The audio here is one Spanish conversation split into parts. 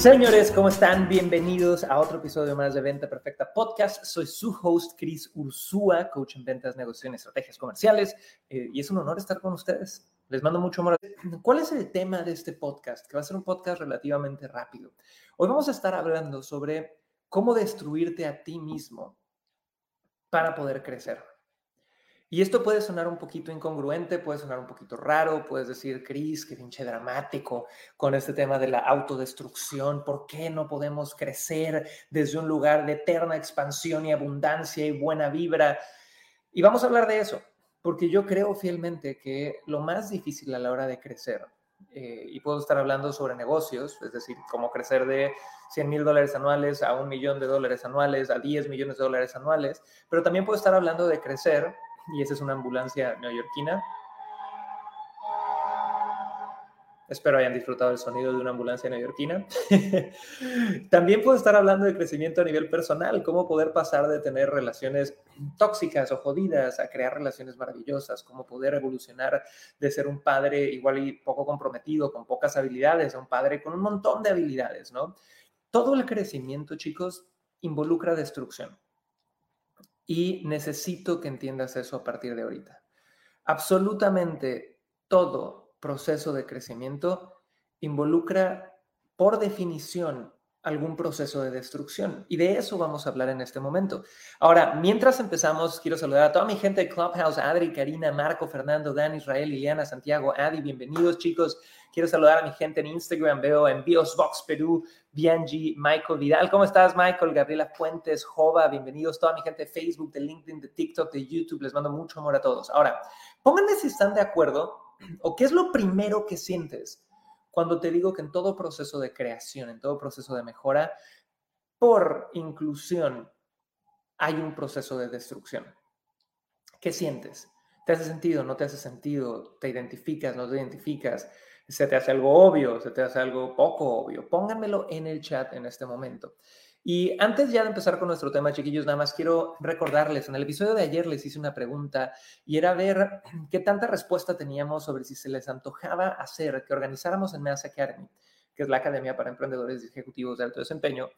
Señores, ¿cómo están? Bienvenidos a otro episodio más de Venta Perfecta Podcast. Soy su host, Chris Ursúa, coach en ventas, negociación estrategias comerciales. Eh, y es un honor estar con ustedes. Les mando mucho amor. ¿Cuál es el tema de este podcast? Que va a ser un podcast relativamente rápido. Hoy vamos a estar hablando sobre cómo destruirte a ti mismo para poder crecer. Y esto puede sonar un poquito incongruente, puede sonar un poquito raro, puedes decir, Cris, qué pinche dramático con este tema de la autodestrucción, ¿por qué no podemos crecer desde un lugar de eterna expansión y abundancia y buena vibra? Y vamos a hablar de eso, porque yo creo fielmente que lo más difícil a la hora de crecer, eh, y puedo estar hablando sobre negocios, es decir, cómo crecer de 100 mil dólares anuales a un millón de dólares anuales, a 10 millones de dólares anuales, pero también puedo estar hablando de crecer y esa es una ambulancia neoyorquina. Espero hayan disfrutado el sonido de una ambulancia neoyorquina. También puedo estar hablando de crecimiento a nivel personal, cómo poder pasar de tener relaciones tóxicas o jodidas a crear relaciones maravillosas, cómo poder evolucionar de ser un padre igual y poco comprometido, con pocas habilidades, a un padre con un montón de habilidades, ¿no? Todo el crecimiento, chicos, involucra destrucción. Y necesito que entiendas eso a partir de ahorita. Absolutamente todo proceso de crecimiento involucra, por definición, algún proceso de destrucción. Y de eso vamos a hablar en este momento. Ahora, mientras empezamos, quiero saludar a toda mi gente de Clubhouse, Adri, Karina, Marco, Fernando, Dan, Israel, Liliana, Santiago, Adi, bienvenidos chicos. Quiero saludar a mi gente en Instagram, veo en Biosbox Perú, Bianji, Michael Vidal. ¿Cómo estás, Michael? Gabriela Fuentes, Jova, bienvenidos. Toda mi gente de Facebook, de LinkedIn, de TikTok, de YouTube. Les mando mucho amor a todos. Ahora, pónganme si están de acuerdo o qué es lo primero que sientes cuando te digo que en todo proceso de creación, en todo proceso de mejora, por inclusión, hay un proceso de destrucción. ¿Qué sientes? ¿Te hace sentido? ¿No te hace sentido? ¿Te identificas? ¿No te identificas? se te hace algo obvio, se te hace algo poco obvio, pónganmelo en el chat en este momento. Y antes ya de empezar con nuestro tema, chiquillos, nada más quiero recordarles, en el episodio de ayer les hice una pregunta y era ver qué tanta respuesta teníamos sobre si se les antojaba hacer que organizáramos en Mass Academy, que es la Academia para Emprendedores y Ejecutivos de Alto Desempeño,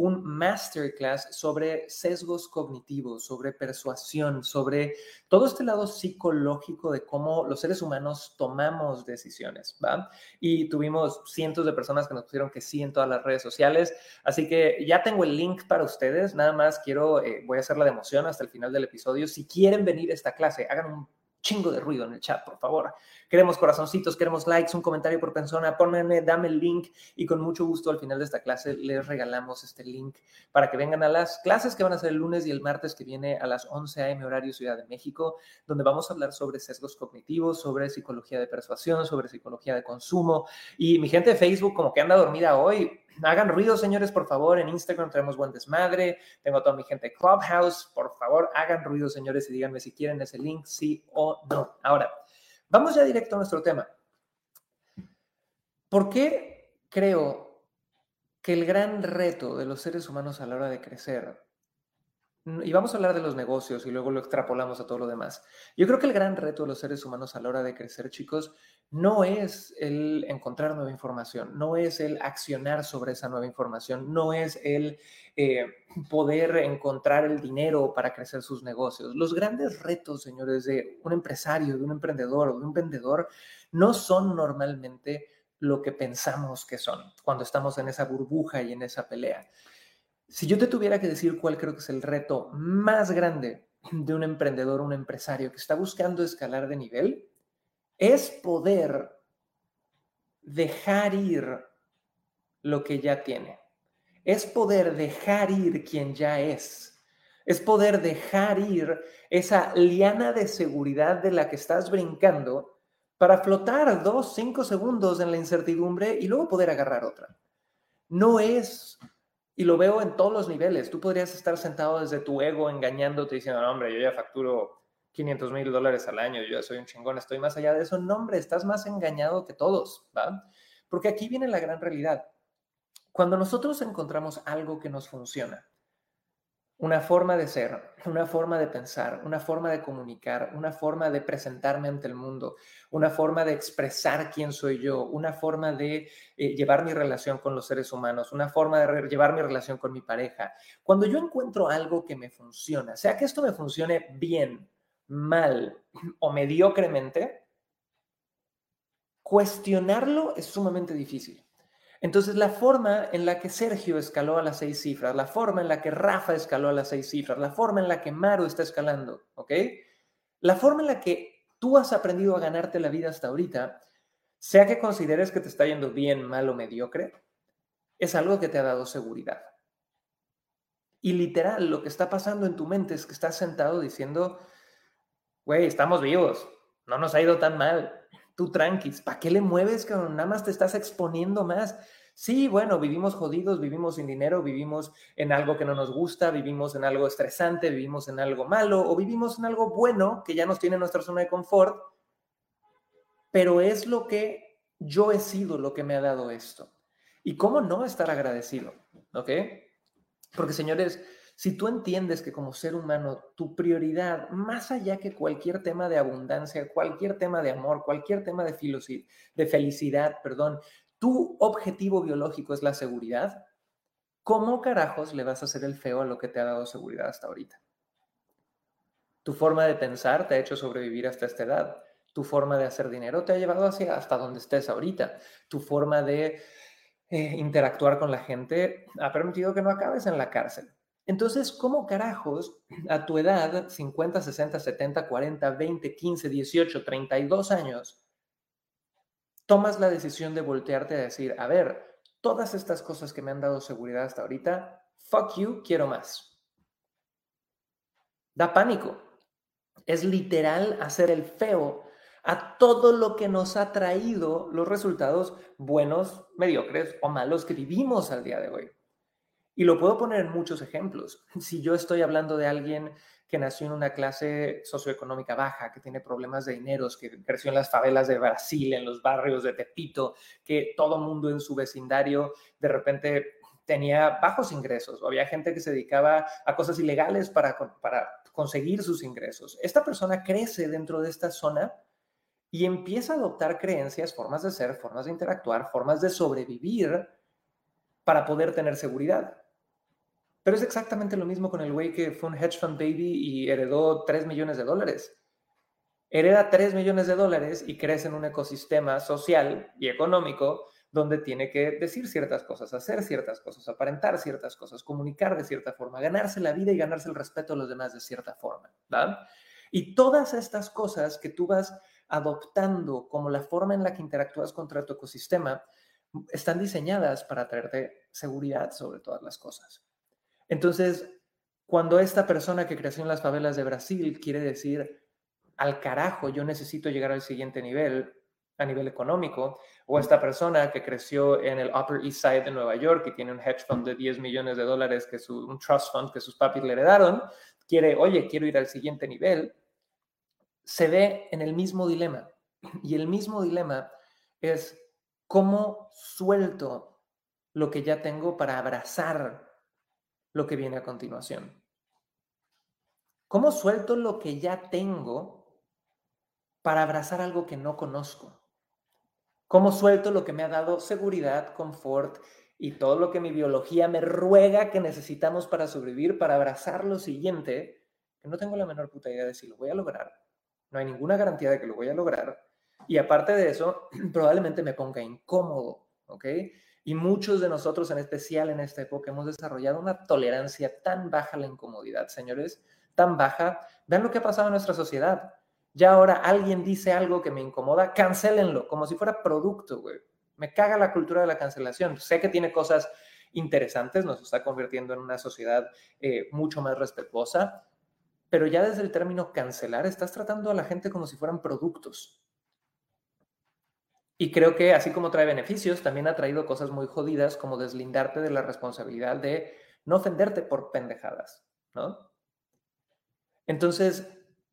un masterclass sobre sesgos cognitivos, sobre persuasión, sobre todo este lado psicológico de cómo los seres humanos tomamos decisiones, ¿va? Y tuvimos cientos de personas que nos pusieron que sí en todas las redes sociales, así que ya tengo el link para ustedes, nada más quiero, eh, voy a hacer la democión hasta el final del episodio, si quieren venir a esta clase, hagan un chingo de ruido en el chat, por favor. Queremos corazoncitos, queremos likes, un comentario por persona, pónganme, dame el link y con mucho gusto al final de esta clase les regalamos este link para que vengan a las clases que van a ser el lunes y el martes que viene a las 11 a.m. horario Ciudad de México, donde vamos a hablar sobre sesgos cognitivos, sobre psicología de persuasión, sobre psicología de consumo. Y mi gente de Facebook como que anda dormida hoy, hagan ruido, señores, por favor. En Instagram tenemos buen desmadre. Tengo a toda mi gente Clubhouse. Por favor, hagan ruido, señores, y díganme si quieren ese link, sí o no. Ahora, vamos ya directo a nuestro tema. ¿Por qué creo que el gran reto de los seres humanos a la hora de crecer y vamos a hablar de los negocios y luego lo extrapolamos a todo lo demás. Yo creo que el gran reto de los seres humanos a la hora de crecer, chicos, no es el encontrar nueva información, no es el accionar sobre esa nueva información, no es el eh, poder encontrar el dinero para crecer sus negocios. Los grandes retos, señores, de un empresario, de un emprendedor o de un vendedor, no son normalmente lo que pensamos que son cuando estamos en esa burbuja y en esa pelea. Si yo te tuviera que decir cuál creo que es el reto más grande de un emprendedor, un empresario que está buscando escalar de nivel, es poder dejar ir lo que ya tiene. Es poder dejar ir quien ya es. Es poder dejar ir esa liana de seguridad de la que estás brincando para flotar dos, cinco segundos en la incertidumbre y luego poder agarrar otra. No es y lo veo en todos los niveles. Tú podrías estar sentado desde tu ego engañándote diciendo, no, hombre, yo ya facturo 500 mil dólares al año, yo soy un chingón, estoy más allá de eso. No, hombre, estás más engañado que todos, ¿va? Porque aquí viene la gran realidad. Cuando nosotros encontramos algo que nos funciona, una forma de ser, una forma de pensar, una forma de comunicar, una forma de presentarme ante el mundo, una forma de expresar quién soy yo, una forma de eh, llevar mi relación con los seres humanos, una forma de llevar mi relación con mi pareja. Cuando yo encuentro algo que me funciona, sea que esto me funcione bien, mal o mediocremente, cuestionarlo es sumamente difícil. Entonces, la forma en la que Sergio escaló a las seis cifras, la forma en la que Rafa escaló a las seis cifras, la forma en la que Maru está escalando, ¿ok? La forma en la que tú has aprendido a ganarte la vida hasta ahorita, sea que consideres que te está yendo bien, mal o mediocre, es algo que te ha dado seguridad. Y literal, lo que está pasando en tu mente es que estás sentado diciendo, güey, estamos vivos, no nos ha ido tan mal, tú tranquis, ¿para qué le mueves, que Nada más te estás exponiendo más. Sí, bueno, vivimos jodidos, vivimos sin dinero, vivimos en algo que no nos gusta, vivimos en algo estresante, vivimos en algo malo o vivimos en algo bueno que ya nos tiene nuestra zona de confort, pero es lo que yo he sido, lo que me ha dado esto. ¿Y cómo no estar agradecido? ¿Ok? Porque señores, si tú entiendes que como ser humano tu prioridad, más allá que cualquier tema de abundancia, cualquier tema de amor, cualquier tema de, de felicidad, perdón, tu objetivo biológico es la seguridad, ¿cómo carajos le vas a hacer el feo a lo que te ha dado seguridad hasta ahorita? Tu forma de pensar te ha hecho sobrevivir hasta esta edad. Tu forma de hacer dinero te ha llevado hacia hasta donde estés ahorita. Tu forma de eh, interactuar con la gente ha permitido que no acabes en la cárcel. Entonces, ¿cómo carajos a tu edad, 50, 60, 70, 40, 20, 15, 18, 32 años, tomas la decisión de voltearte a decir, a ver, todas estas cosas que me han dado seguridad hasta ahorita, fuck you, quiero más? Da pánico. Es literal hacer el feo a todo lo que nos ha traído los resultados buenos, mediocres o malos que vivimos al día de hoy. Y lo puedo poner en muchos ejemplos. Si yo estoy hablando de alguien que nació en una clase socioeconómica baja, que tiene problemas de dineros, que creció en las favelas de Brasil, en los barrios de Tepito, que todo mundo en su vecindario de repente tenía bajos ingresos o había gente que se dedicaba a cosas ilegales para, para conseguir sus ingresos. Esta persona crece dentro de esta zona y empieza a adoptar creencias, formas de ser, formas de interactuar, formas de sobrevivir para poder tener seguridad. Pero es exactamente lo mismo con el güey que fue un hedge fund baby y heredó 3 millones de dólares. Hereda 3 millones de dólares y crece en un ecosistema social y económico donde tiene que decir ciertas cosas, hacer ciertas cosas, aparentar ciertas cosas, comunicar de cierta forma, ganarse la vida y ganarse el respeto de los demás de cierta forma. Y todas estas cosas que tú vas adoptando como la forma en la que interactúas contra tu ecosistema están diseñadas para traerte seguridad sobre todas las cosas. Entonces, cuando esta persona que creció en las favelas de Brasil quiere decir, al carajo, yo necesito llegar al siguiente nivel, a nivel económico, o esta persona que creció en el Upper East Side de Nueva York y tiene un hedge fund de 10 millones de dólares, que es un trust fund que sus papis le heredaron, quiere, oye, quiero ir al siguiente nivel, se ve en el mismo dilema. Y el mismo dilema es cómo suelto lo que ya tengo para abrazar lo que viene a continuación? ¿Cómo suelto lo que ya tengo para abrazar algo que no conozco? ¿Cómo suelto lo que me ha dado seguridad, confort y todo lo que mi biología me ruega que necesitamos para sobrevivir, para abrazar lo siguiente, que no tengo la menor puta idea de si lo voy a lograr? No hay ninguna garantía de que lo voy a lograr. Y aparte de eso, probablemente me ponga incómodo, ¿ok? Y muchos de nosotros, en especial en esta época, hemos desarrollado una tolerancia tan baja a la incomodidad, señores, tan baja. Vean lo que ha pasado en nuestra sociedad. Ya ahora alguien dice algo que me incomoda, cancélenlo, como si fuera producto, güey. Me caga la cultura de la cancelación. Sé que tiene cosas interesantes, nos está convirtiendo en una sociedad eh, mucho más respetuosa, pero ya desde el término cancelar estás tratando a la gente como si fueran productos. Y creo que así como trae beneficios, también ha traído cosas muy jodidas como deslindarte de la responsabilidad de no ofenderte por pendejadas, ¿no? Entonces,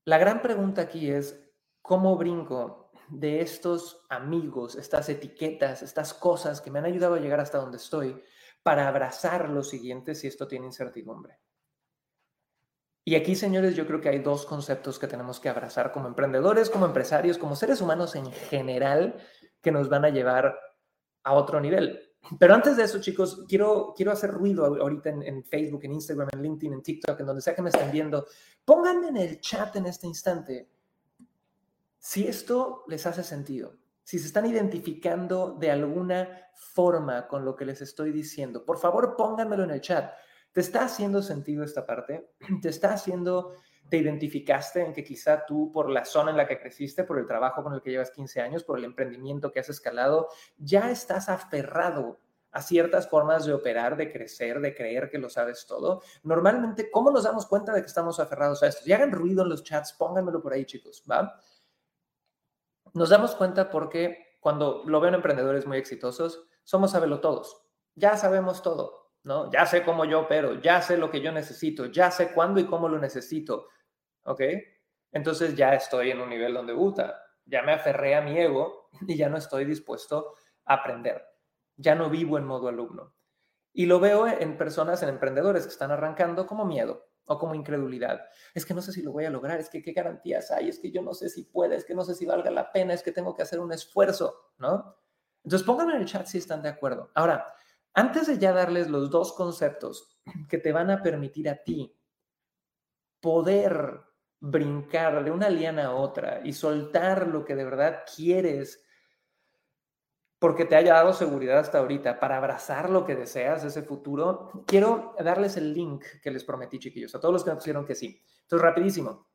La gran pregunta aquí es, ¿cómo brinco de estos amigos, estas etiquetas, estas cosas que me han ayudado a llegar hasta donde estoy para abrazar lo siguiente si esto tiene incertidumbre? Y aquí, señores, yo creo que hay dos conceptos que tenemos que abrazar como emprendedores, como empresarios, como seres humanos en general, que nos van a llevar a otro nivel. Pero antes de eso, chicos, quiero, quiero hacer ruido ahorita en, Facebook, en Instagram, en LinkedIn, en TikTok, en donde sea que me estén viendo. Pónganme en el chat en este instante si esto les hace sentido, si se están identificando de alguna forma con lo que les estoy diciendo. Por favor, pónganmelo en el chat. ¿Te está haciendo sentido esta parte? ¿Te está haciendo te identificaste en que quizá tú por la zona en la que creciste, por el trabajo con el que llevas 15 años, por el emprendimiento que has escalado, ya estás aferrado a ciertas formas de operar, de crecer, de creer que lo sabes todo. Normalmente, ¿cómo nos damos cuenta de que estamos aferrados a esto? Y hagan ruido en los chats, pónganmelo por ahí, chicos, ¿va? Nos damos cuenta porque cuando lo ven emprendedores muy exitosos, somos todos. Ya sabemos todo, ¿no? Ya sé cómo yo opero, ya sé lo que yo necesito, ya sé cuándo y cómo lo necesito. ¿Ok? Entonces ya estoy en un nivel donde, gusta, ya me aferré a mi ego y ya no estoy dispuesto a aprender. Ya no vivo en modo alumno. Y lo veo en personas, en emprendedores que están arrancando como miedo o como incredulidad. Es que no sé si lo voy a lograr, es que qué garantías hay, es que yo no sé si puede, es que no sé si valga la pena, es que tengo que hacer un esfuerzo, ¿no? Entonces pónganme en el chat si están de acuerdo. Ahora, antes de ya darles los dos conceptos que te van a permitir a ti poder brincar de una liana a otra y soltar lo que de verdad quieres porque te haya dado seguridad hasta ahorita para abrazar lo que deseas, ese futuro, quiero darles el link que les prometí, chiquillos, a todos los que me pusieron que sí. Entonces, rapidísimo.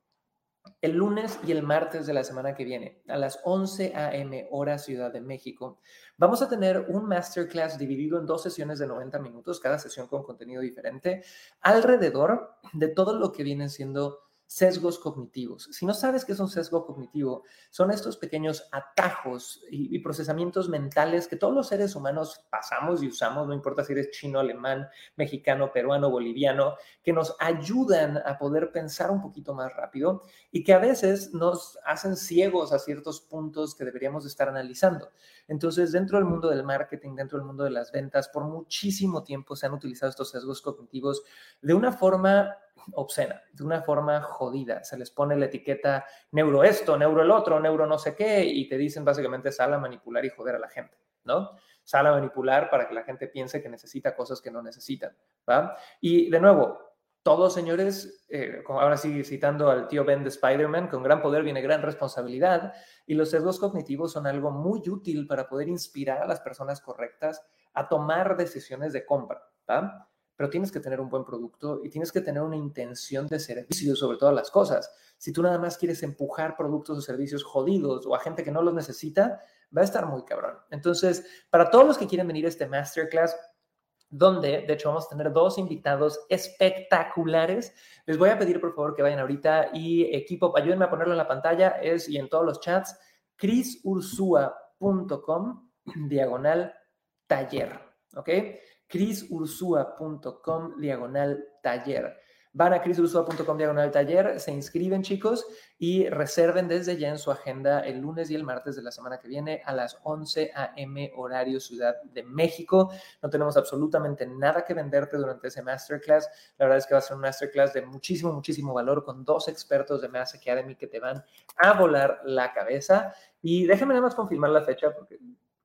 El lunes y el martes de la semana que viene, a las 11 a.m. hora Ciudad de México, vamos a tener un masterclass dividido en dos sesiones de 90 minutos, cada sesión con contenido diferente, alrededor de todo lo que viene siendo sesgos cognitivos. Si no sabes qué es un sesgo cognitivo, son estos pequeños atajos y, procesamientos mentales que todos los seres humanos pasamos y usamos, no importa si eres chino, alemán, mexicano, peruano, boliviano, que nos ayudan a poder pensar un poquito más rápido y que a veces nos hacen ciegos a ciertos puntos que deberíamos estar analizando. Entonces, dentro del mundo del marketing, dentro del mundo de las ventas, por muchísimo tiempo se han utilizado estos sesgos cognitivos de una forma obscena, de una forma jodida. Se les pone la etiqueta neuro esto, neuro el otro, neuro no sé qué, y te dicen básicamente sal a manipular y joder a la gente, ¿no? Sal a manipular para que la gente piense que necesita cosas que no necesitan, ¿va? Y de nuevo, todos, señores, eh, ahora sí citando al tío Ben de Spider-Man, con gran poder viene gran responsabilidad, y los sesgos cognitivos son algo muy útil para poder inspirar a las personas correctas a tomar decisiones de compra, ¿va? Pero tienes que tener un buen producto y tienes que tener una intención de servicio sobre todas las cosas. Si tú nada más quieres empujar productos o servicios jodidos o a gente que no los necesita, va a estar muy cabrón. Entonces, para todos los que quieren venir a este masterclass, donde de hecho vamos a tener dos invitados espectaculares. Les voy a pedir por favor que vayan ahorita y equipo, ayúdenme a ponerlo en la pantalla, es y en todos los chats, crisursua.com diagonal taller, ¿ok? crisursua.com diagonal taller. Van a crisursua.com diagonal taller, se inscriben chicos y reserven desde ya en su agenda el lunes y el martes de la semana que viene a las 11 a.m. horario Ciudad de México. No tenemos absolutamente nada que venderte durante ese masterclass. La verdad es que va a ser un masterclass de muchísimo, muchísimo valor con dos expertos de Mass Academy que te van a volar la cabeza. Y déjenme nada más confirmar la fecha porque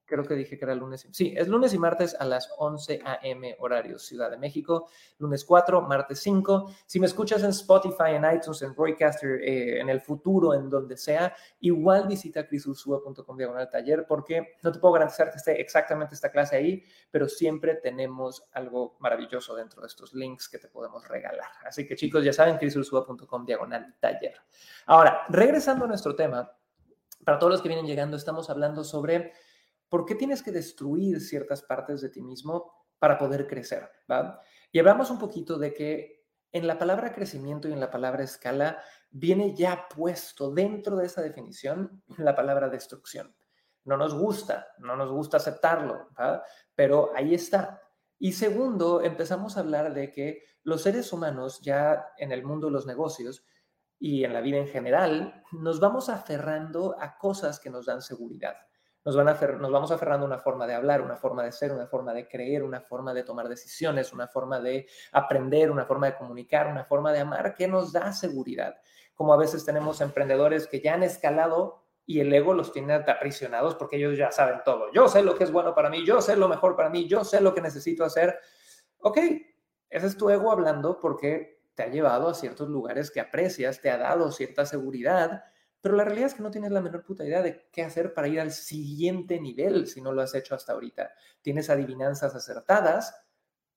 creo que dije que era lunes. Sí, es lunes y martes a las 11 a.m. horario Ciudad de México. Lunes 4, martes 5. Si me escuchas en Spotify, en iTunes, en Roycaster, eh, en el futuro, en donde sea, igual visita crisursua.com diagonal taller porque no te puedo garantizar que esté exactamente esta clase ahí, pero siempre tenemos algo maravilloso dentro de estos links que te podemos regalar. Así que chicos, ya saben, crisursua.com diagonal taller. Ahora, regresando a nuestro tema, para todos los que vienen llegando, estamos hablando sobre ¿Por qué tienes que destruir ciertas partes de ti mismo para poder crecer? ¿va? Y hablamos un poquito de que en la palabra crecimiento y en la palabra escala viene ya puesto dentro de esa definición la palabra destrucción. No nos gusta, no nos gusta aceptarlo, ¿va? pero ahí está. Y segundo, empezamos a hablar de que los seres humanos ya en el mundo de los negocios y en la vida en general, nos vamos aferrando a cosas que nos dan seguridad. Nos, vamos aferrando a una forma de hablar, una forma de ser, una forma de creer, una forma de tomar decisiones, una forma de aprender, una forma de comunicar, una forma de amar que nos da seguridad. Como a veces tenemos emprendedores que ya han escalado y el ego los tiene aprisionados porque ellos ya saben todo. Yo sé lo que es bueno para mí, yo sé lo mejor para mí, yo sé lo que necesito hacer. Ok, ese es tu ego hablando porque te ha llevado a ciertos lugares que aprecias, te ha dado cierta seguridad, pero la realidad es que no tienes la menor puta idea de qué hacer para ir al siguiente nivel si no lo has hecho hasta ahorita. Tienes adivinanzas acertadas,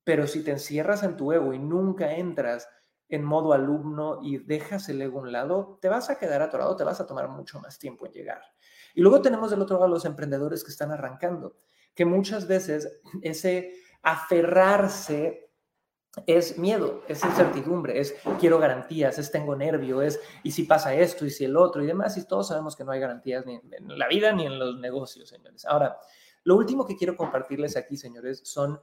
pero si te encierras en tu ego y nunca entras en modo alumno y dejas el ego a un lado, te vas a quedar atorado, te vas a tomar mucho más tiempo en llegar. Y luego tenemos del otro lado los emprendedores que están arrancando, que muchas veces ese aferrarse es miedo, es incertidumbre, es quiero garantías, es tengo nervio, es y si pasa esto y si el otro y demás, y todos sabemos que no hay garantías ni en la vida ni en los negocios, señores. Ahora, lo último que quiero compartirles aquí, señores, son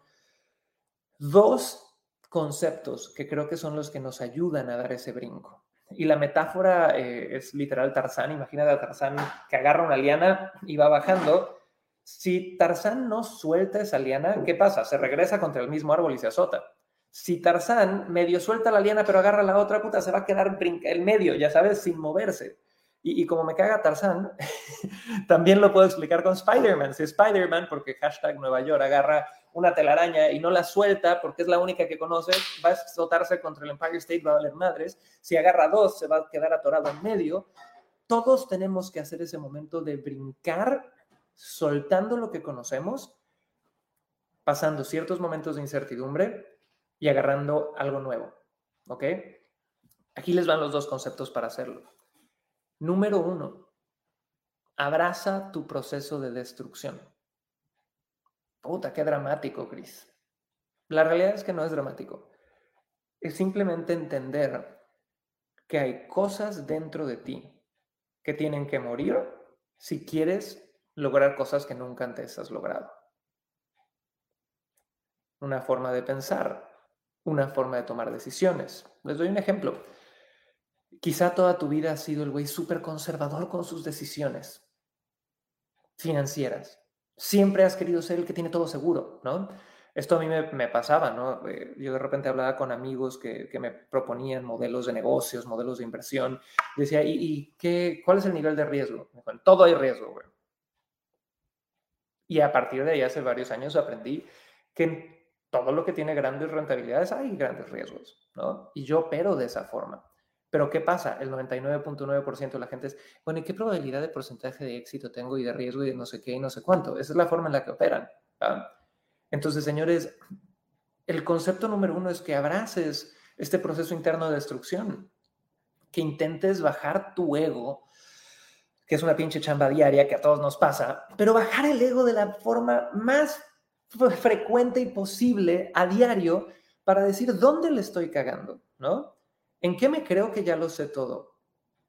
dos conceptos que creo que son los que nos ayudan a dar ese brinco. Y la metáfora eh, es literal Tarzán. Imagínate a Tarzán que agarra una liana y va bajando. Si Tarzán no suelta esa liana, ¿qué pasa? Se regresa contra el mismo árbol y se azota. Si Tarzán medio suelta la liana pero agarra la otra, puta, se va a quedar el medio, ya sabes, sin moverse. Y, como me caga Tarzán, también lo puedo explicar con Spider-Man. Si Spider-Man, porque hashtag Nueva York, agarra una telaraña y no la suelta porque es la única que conoce, va a azotarse contra el Empire State, va a valer madres. Si agarra dos, se va a quedar atorado en medio. Todos tenemos que hacer ese momento de brincar, soltando lo que conocemos, pasando ciertos momentos de incertidumbre y agarrando algo nuevo. ¿Ok? Aquí les van los dos conceptos para hacerlo. Número uno, abraza tu proceso de destrucción. Puta, qué dramático, Chris. La realidad es que no es dramático. Es simplemente entender que hay cosas dentro de ti que tienen que morir si quieres lograr cosas que nunca antes has logrado. Una forma de pensar, una forma de tomar decisiones. Les doy un ejemplo. Quizá toda tu vida has sido el güey súper conservador con sus decisiones financieras. Siempre has querido ser el que tiene todo seguro, ¿no? Esto a mí me, pasaba, ¿no? Eh, yo de repente hablaba con amigos que, me proponían modelos de negocios, modelos de inversión. Decía, ¿y, qué, cuál es el nivel de riesgo? todo hay riesgo, güey. Y a partir de ahí, hace varios años, aprendí que todo lo que tiene grandes rentabilidades hay grandes riesgos, ¿no? Y yo opero de esa forma. Pero ¿qué pasa? El 99.9% de la gente es, bueno, ¿y qué probabilidad de porcentaje de éxito tengo y de riesgo y de no sé qué y no sé cuánto? Esa es la forma en la que operan. Entonces, señores, el concepto número uno es que abraces este proceso interno de destrucción, que intentes bajar tu ego, que es una pinche chamba diaria que a todos nos pasa, pero bajar el ego de la forma más frecuente y posible a diario para decir dónde le estoy cagando, ¿no? ¿En qué me creo que ya lo sé todo?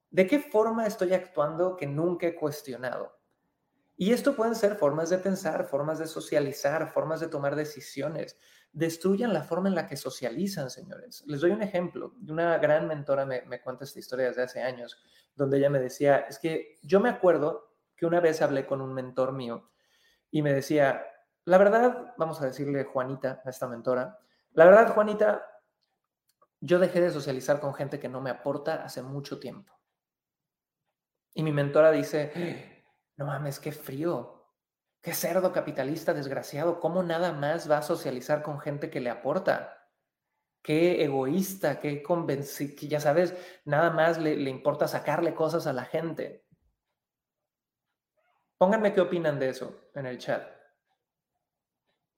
¿De qué forma estoy actuando que nunca he cuestionado? Y esto pueden ser formas de pensar, formas de socializar, formas de tomar decisiones. Destruyan la forma en la que socializan, señores. Les doy un ejemplo. Una gran mentora me, me cuenta esta historia desde hace años, donde ella me decía, es que yo me acuerdo que una vez hablé con un mentor mío y me decía, la verdad, vamos a decirle Juanita, a esta mentora, la verdad, Juanita, yo dejé de socializar con gente que no me aporta hace mucho tiempo. Y mi mentora dice, no mames, qué frío, qué cerdo capitalista desgraciado, ¿cómo nada más va a socializar con gente que le aporta? Qué egoísta, qué convencido, ya sabes, nada más le, le importa sacarle cosas a la gente. Pónganme qué opinan de eso en el chat.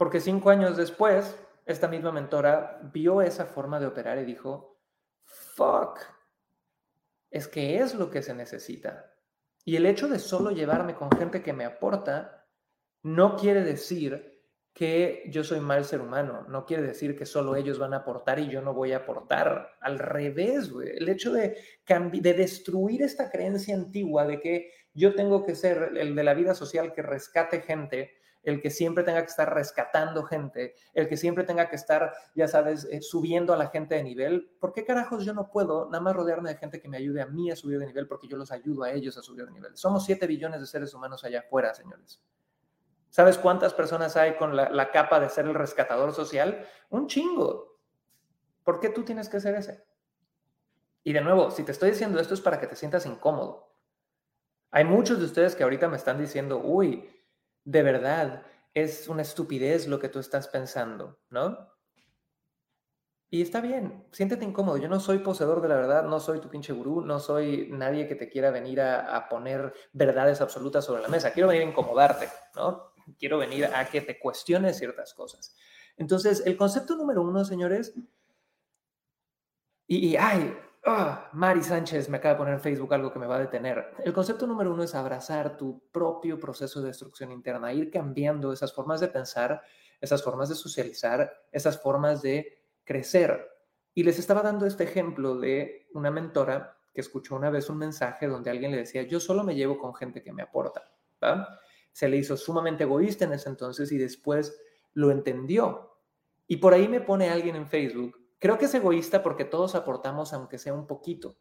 Porque cinco años después, esta misma mentora vio esa forma de operar y dijo, fuck, es que es lo que se necesita. Y el hecho de solo llevarme con gente que me aporta no quiere decir que yo soy mal ser humano, no quiere decir que solo ellos van a aportar y yo no voy a aportar. Al revés, el hecho de, de destruir esta creencia antigua de que yo tengo que ser el de la vida social que rescate gente el que siempre tenga que estar rescatando gente, el que siempre tenga que estar, ya sabes, eh, subiendo a la gente de nivel. ¿Por qué carajos yo no puedo nada más rodearme de gente que me ayude a mí a subir de nivel porque yo los ayudo a ellos a subir de nivel? Somos 7 billones de seres humanos allá afuera, señores. ¿Sabes cuántas personas hay con la, la capa de ser el rescatador social? Un chingo. ¿Por qué tú tienes que ser ese? Y de nuevo, si te estoy diciendo esto es para que te sientas incómodo. Hay muchos de ustedes que ahorita me están diciendo, uy, de verdad, es una estupidez lo que tú estás pensando, ¿no? Y está bien, siéntete incómodo. Yo no soy poseedor de la verdad, no soy tu pinche gurú, no soy nadie que te quiera venir a, a, poner verdades absolutas sobre la mesa. Quiero venir a incomodarte, ¿no? Quiero venir a que te cuestiones ciertas cosas. Entonces, el concepto número uno, señores, y, y ay, Ah, Mari Sánchez me acaba de poner en Facebook algo que me va a detener. El concepto número uno es abrazar tu propio proceso de destrucción interna, ir cambiando esas formas de pensar, esas formas de socializar, esas formas de crecer. Y les estaba dando este ejemplo de una mentora que escuchó una vez un mensaje donde alguien le decía, yo solo me llevo con gente que me aporta. Se le hizo sumamente egoísta en ese entonces y después lo entendió. Y por ahí me pone alguien en Facebook Creo que es egoísta porque todos aportamos aunque sea un poquito.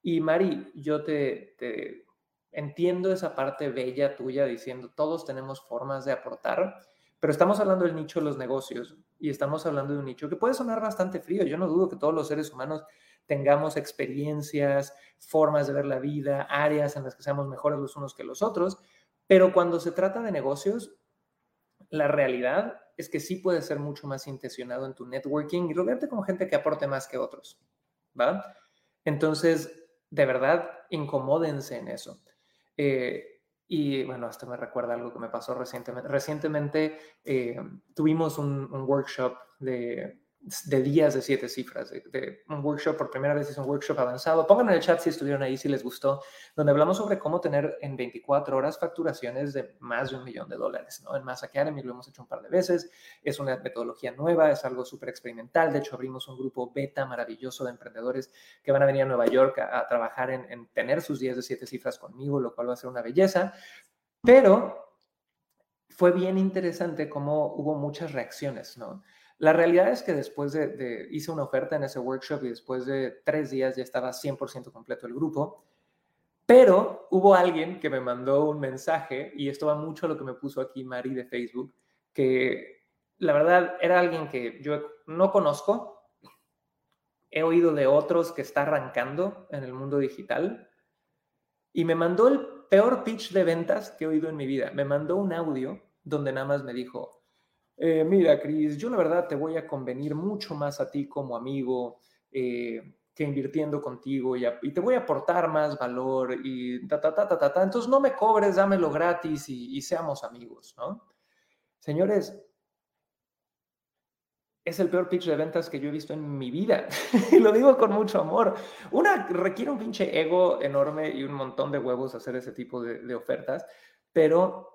Y Mari, yo te, entiendo esa parte bella tuya diciendo todos tenemos formas de aportar, pero estamos hablando del nicho de los negocios y estamos hablando de un nicho que puede sonar bastante frío. Yo no dudo que todos los seres humanos tengamos experiencias, formas de ver la vida, áreas en las que seamos mejores los unos que los otros, pero cuando se trata de negocios, la realidad es que sí puedes ser mucho más intencionado en tu networking y rodearte con gente que aporte más que otros, ¿va? Entonces, de verdad, incomódense en eso. Eh, y bueno, esto me recuerda algo que me pasó recientemente. Recientemente eh, tuvimos un, workshop de de días de siete cifras, de, un workshop, por primera vez es un workshop avanzado. Pónganme en el chat si estuvieron ahí, si les gustó, donde hablamos sobre cómo tener en 24 horas facturaciones de más de un millón de dólares. ¿no? En Mass Academy lo hemos hecho un par de veces, es una metodología nueva, es algo súper experimental. De hecho, abrimos un grupo beta maravilloso de emprendedores que van a venir a Nueva York a, trabajar en, en tener sus días de siete cifras conmigo, lo cual va a ser una belleza. Pero fue bien interesante cómo hubo muchas reacciones, ¿no? La realidad es que después de, hice una oferta en ese workshop y después de tres días ya estaba 100% completo el grupo, pero hubo alguien que me mandó un mensaje y esto va mucho a lo que me puso aquí Mari de Facebook, que la verdad era alguien que yo no conozco, he oído de otros que está arrancando en el mundo digital y me mandó el peor pitch de ventas que he oído en mi vida. Me mandó un audio donde nada más me dijo, eh, mira, Cris, yo la verdad te voy a convenir mucho más a ti como amigo eh, que invirtiendo contigo y, y, te voy a aportar más valor y ta, ta, ta, ta, ta, Entonces no me cobres, dámelo gratis y, y seamos amigos, ¿no? Señores, es el peor pitch de ventas que yo he visto en mi vida. y lo digo con mucho amor. Una requiere un pinche ego enorme y un montón de huevos hacer ese tipo de, de ofertas, pero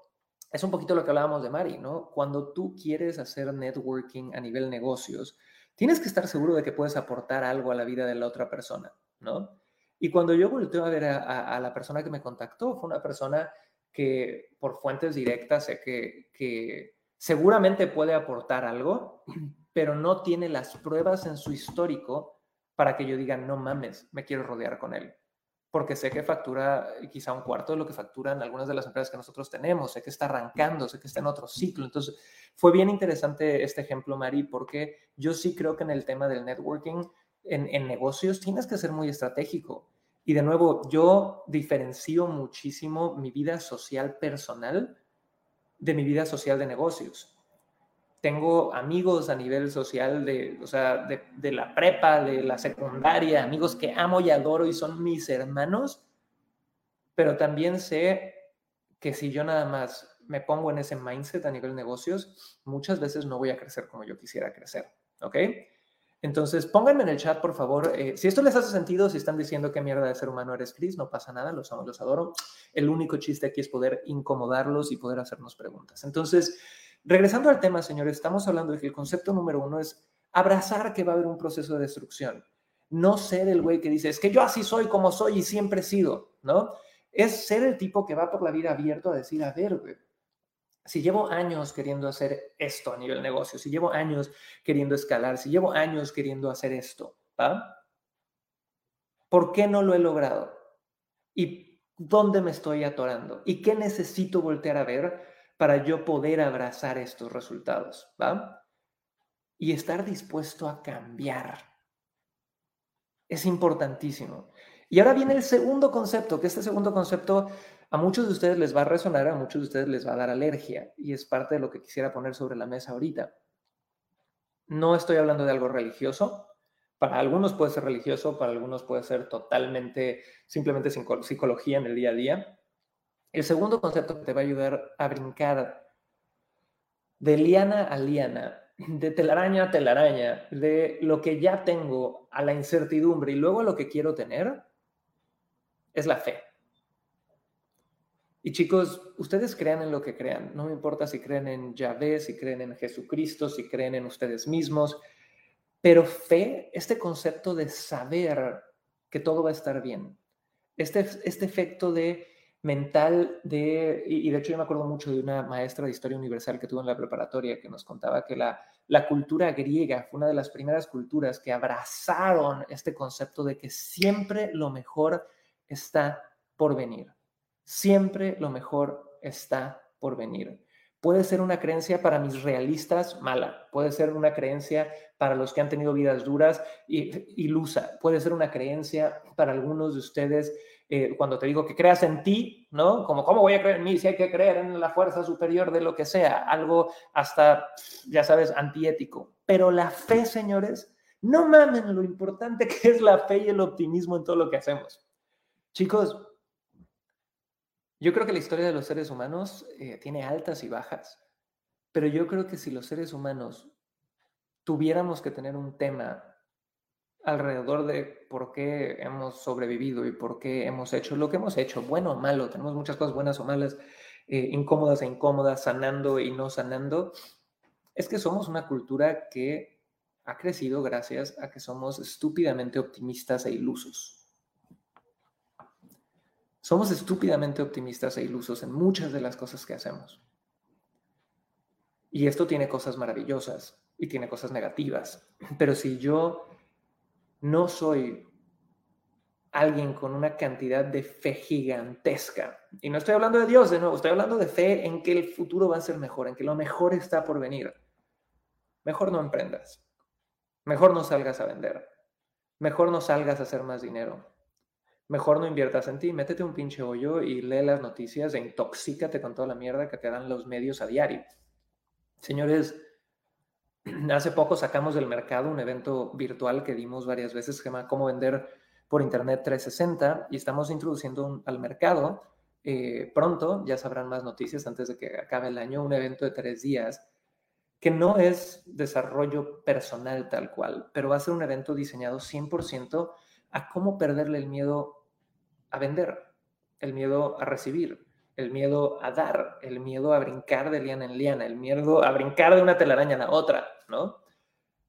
es un poquito lo que hablábamos de Mari, ¿no? Cuando tú quieres hacer networking a nivel negocios, tienes que estar seguro de que puedes aportar algo a la vida de la otra persona, ¿no? Y cuando yo volteo a ver a, la persona que me contactó, fue una persona que por fuentes directas sé que, que seguramente puede aportar algo, pero no tiene las pruebas en su histórico para que yo diga, no mames, me quiero rodear con él porque sé que factura quizá un cuarto de lo que facturan algunas de las empresas que nosotros tenemos, sé que está arrancando, sé que está en otro ciclo. Entonces, fue bien interesante este ejemplo, Mari, porque yo sí creo que en el tema del networking, en, en negocios, tienes que ser muy estratégico. Y de nuevo, yo diferencio muchísimo mi vida social personal de mi vida social de negocios tengo amigos a nivel social de, o sea, de, la prepa, de la secundaria, amigos que amo y adoro y son mis hermanos, pero también sé que si yo nada más me pongo en ese mindset a nivel negocios, muchas veces no voy a crecer como yo quisiera crecer, ¿ok? Entonces, pónganme en el chat, por favor, eh, si esto les hace sentido, si están diciendo qué mierda de ser humano eres, Chris, no pasa nada, los amo, los adoro. El único chiste aquí es poder incomodarlos y poder hacernos preguntas. Entonces, Regresando al tema, señores, estamos hablando de que el concepto número uno es abrazar que va a haber un proceso de destrucción. No ser el güey que dice, es que yo así soy como soy y siempre he sido, ¿no? Es ser el tipo que va por la vida abierto a decir, a ver, güey, si llevo años queriendo hacer esto a nivel negocio, si llevo años queriendo escalar, si llevo años queriendo hacer esto, ¿va? ¿Por qué no lo he logrado? ¿Y dónde me estoy atorando? ¿Y qué necesito voltear a ver para yo poder abrazar estos resultados? ¿Va? Y estar dispuesto a cambiar. Es importantísimo. Y ahora viene el segundo concepto, que este segundo concepto a muchos de ustedes les va a resonar, a muchos de ustedes les va a dar alergia, y es parte de lo que quisiera poner sobre la mesa ahorita. No estoy hablando de algo religioso, para algunos puede ser religioso, para algunos puede ser totalmente, simplemente psicología en el día a día. El segundo concepto que te va a ayudar a brincar de liana a liana, de telaraña a telaraña, de lo que ya tengo a la incertidumbre y luego a lo que quiero tener, es la fe. Y chicos, ustedes crean en lo que crean. No me importa si creen en Yahvé, si creen en Jesucristo, si creen en ustedes mismos. Pero fe, este concepto de saber que todo va a estar bien, este, este efecto de mental de, y, de hecho yo me acuerdo mucho de una maestra de historia universal que tuvo en la preparatoria que nos contaba que la, la cultura griega fue una de las primeras culturas que abrazaron este concepto de que siempre lo mejor está por venir, siempre lo mejor está por venir. Puede ser una creencia para mis realistas mala, puede ser una creencia para los que han tenido vidas duras ilusa, puede ser una creencia para algunos de ustedes eh, cuando te digo que creas en ti, ¿no? Como, ¿cómo voy a creer en mí si hay que creer en la fuerza superior de lo que sea? Algo hasta, ya sabes, antiético. Pero la fe, señores, no mamen lo importante que es la fe y el optimismo en todo lo que hacemos. Chicos, yo creo que la historia de los seres humanos eh, tiene altas y bajas, pero yo creo que si los seres humanos tuviéramos que tener un tema alrededor de por qué hemos sobrevivido y por qué hemos hecho lo que hemos hecho, bueno o malo, tenemos muchas cosas buenas o malas, eh, incómodas e incómodas, sanando y no sanando, es que somos una cultura que ha crecido gracias a que somos estúpidamente optimistas e ilusos. Somos estúpidamente optimistas e ilusos en muchas de las cosas que hacemos. Y esto tiene cosas maravillosas y tiene cosas negativas. Pero si yo no soy alguien con una cantidad de fe gigantesca, y no estoy hablando de Dios de nuevo, estoy hablando de fe en que el futuro va a ser mejor, en que lo mejor está por venir, mejor no emprendas, mejor no salgas a vender, mejor no salgas a hacer más dinero, mejor no inviertas en ti, métete un pinche hoyo y lee las noticias e intoxícate con toda la mierda que te dan los medios a diario. Señores, hace poco sacamos del mercado un evento virtual que dimos varias veces, se llama Cómo vender por Internet 360 y estamos introduciendo al mercado eh, pronto, ya sabrán más noticias antes de que acabe el año, un evento de tres días que no es desarrollo personal tal cual, pero va a ser un evento diseñado 100% a cómo perderle el miedo a vender, el miedo a recibir, el miedo a dar, el miedo a brincar de liana en liana, el miedo a brincar de una telaraña a la otra,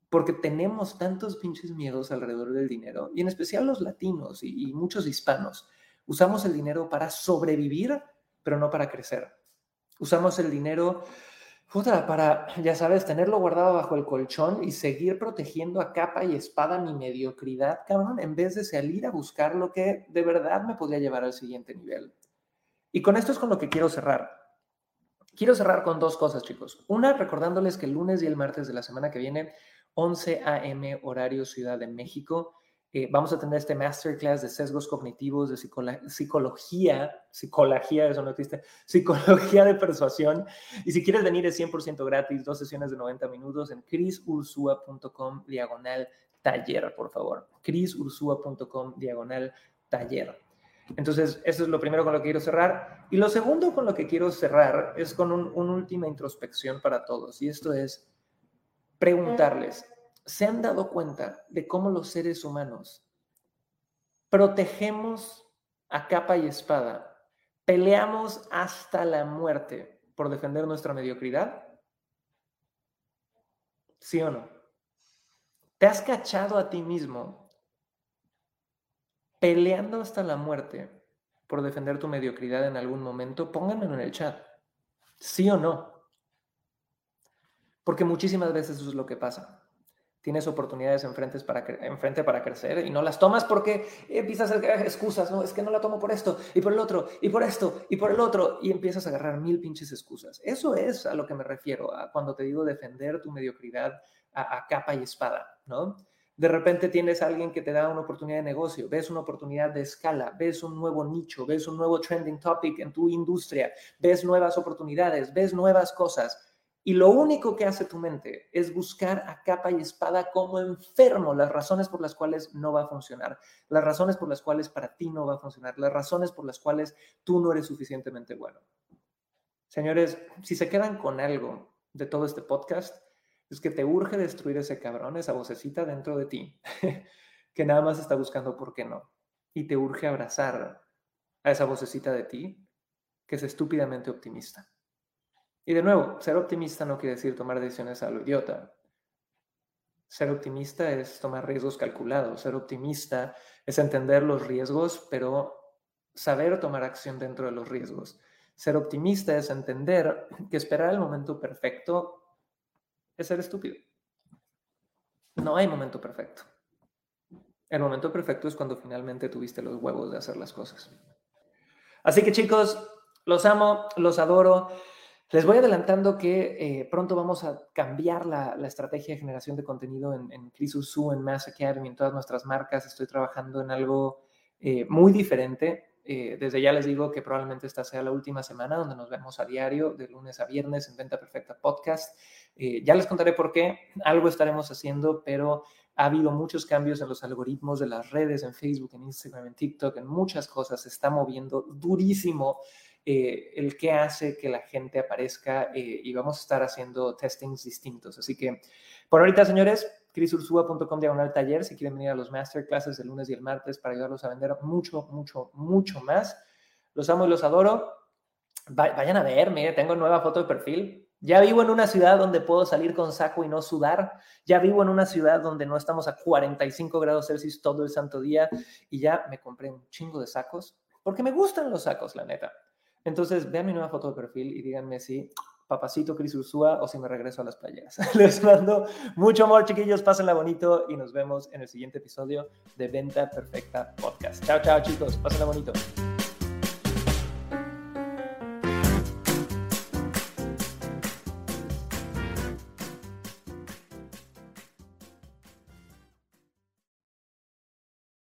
Porque tenemos tantos pinches miedos alrededor del dinero, y en especial los latinos y, muchos hispanos. Usamos el dinero para sobrevivir, pero no para crecer. Usamos el dinero para, ya sabes, tenerlo guardado bajo el colchón y seguir protegiendo a capa y espada mi mediocridad, cabrón, en vez de salir a buscar lo que de verdad me podría llevar al siguiente nivel. Y con esto es con lo que quiero cerrar. Quiero cerrar con dos cosas, chicos. Una, recordándoles que el lunes y el martes de la semana que viene, 11 a.m. horario Ciudad de México, eh, vamos a tener este masterclass de sesgos cognitivos, de psicología, psicología, eso no existe, psicología de persuasión. Y si quieres venir es 100% gratis, dos sesiones de 90 minutos en crisursua.com diagonal taller, por favor. crisursua.com diagonal taller. Entonces, eso es lo primero con lo que quiero cerrar. Y lo segundo con lo que quiero cerrar es con una última introspección para todos. Y esto es preguntarles, se han dado cuenta de cómo los seres humanos protegemos a capa y espada, peleamos hasta la muerte por defender nuestra mediocridad? ¿Sí o no? ¿Te has cachado a ti mismo peleando hasta la muerte por defender tu mediocridad en algún momento? Pónganmelo en el chat. ¿Sí o no? Porque muchísimas veces eso es lo que pasa. Tienes oportunidades enfrente para, para crecer y no las tomas porque empiezas a hacer excusas, no, es que no la tomo por esto y por el otro y por esto y por el otro y empiezas a agarrar mil pinches excusas. Eso es a lo que me refiero a cuando te digo defender tu mediocridad a capa y espada, ¿no? De repente tienes a alguien que te da una oportunidad de negocio, ves una oportunidad de escala, ves un nuevo nicho, ves un nuevo trending topic en tu industria, ves nuevas oportunidades, ves nuevas cosas y lo único que hace tu mente es buscar a capa y espada como enfermo las razones por las cuales no va a funcionar, las razones por las cuales para ti no va a funcionar, las razones por las cuales tú no eres suficientemente bueno. Señores, si se quedan con algo de todo este podcast, es que te urge destruir ese cabrón, esa vocecita dentro de ti, que nada más está buscando por qué no. Y te urge abrazar a esa vocecita de ti que es estúpidamente optimista. Y de nuevo, ser optimista no quiere decir tomar decisiones a lo idiota. Ser optimista es tomar riesgos calculados. Ser optimista es entender los riesgos, pero saber tomar acción dentro de los riesgos. Ser optimista es entender que esperar el momento perfecto ser estúpido. No hay momento perfecto. El momento perfecto es cuando finalmente tuviste los huevos de hacer las cosas. Así que chicos, los amo, los adoro. Les voy adelantando que eh, pronto vamos a cambiar la, estrategia de generación de contenido en, en Crisursu, en Mass Academy, en todas nuestras marcas. Estoy trabajando en algo eh, muy diferente. Eh, desde ya les digo que probablemente esta sea la última semana donde nos vemos a diario, de lunes a viernes, en Venta Perfecta Podcast. ya les contaré por qué. Algo estaremos haciendo, pero ha habido muchos cambios en los algoritmos de las redes, en Facebook, en Instagram, en TikTok, en muchas cosas. Se está moviendo durísimo eh, el que hace que la gente aparezca eh, y vamos a estar haciendo testings distintos. Así que por ahorita, señores, crisursua.com diagonal taller, si quieren venir a los masterclasses el lunes y el martes para ayudarlos a vender mucho, mucho, mucho más. Los amo y los adoro. Vayan a verme, tengo nueva foto de perfil. Ya vivo en una ciudad donde puedo salir con saco y no sudar. Ya vivo en una ciudad donde no estamos a 45 grados Celsius todo el santo día. Y ya me compré un chingo de sacos porque me gustan los sacos, la neta. Entonces, vean mi nueva foto de perfil y díganme si papacito Cris Ursúa o si me regreso a las playeras. Les mando mucho amor, chiquillos. Pásenla bonito y nos vemos en el siguiente episodio de Venta Perfecta Podcast. Chao, chao, chicos. Pásenla bonito.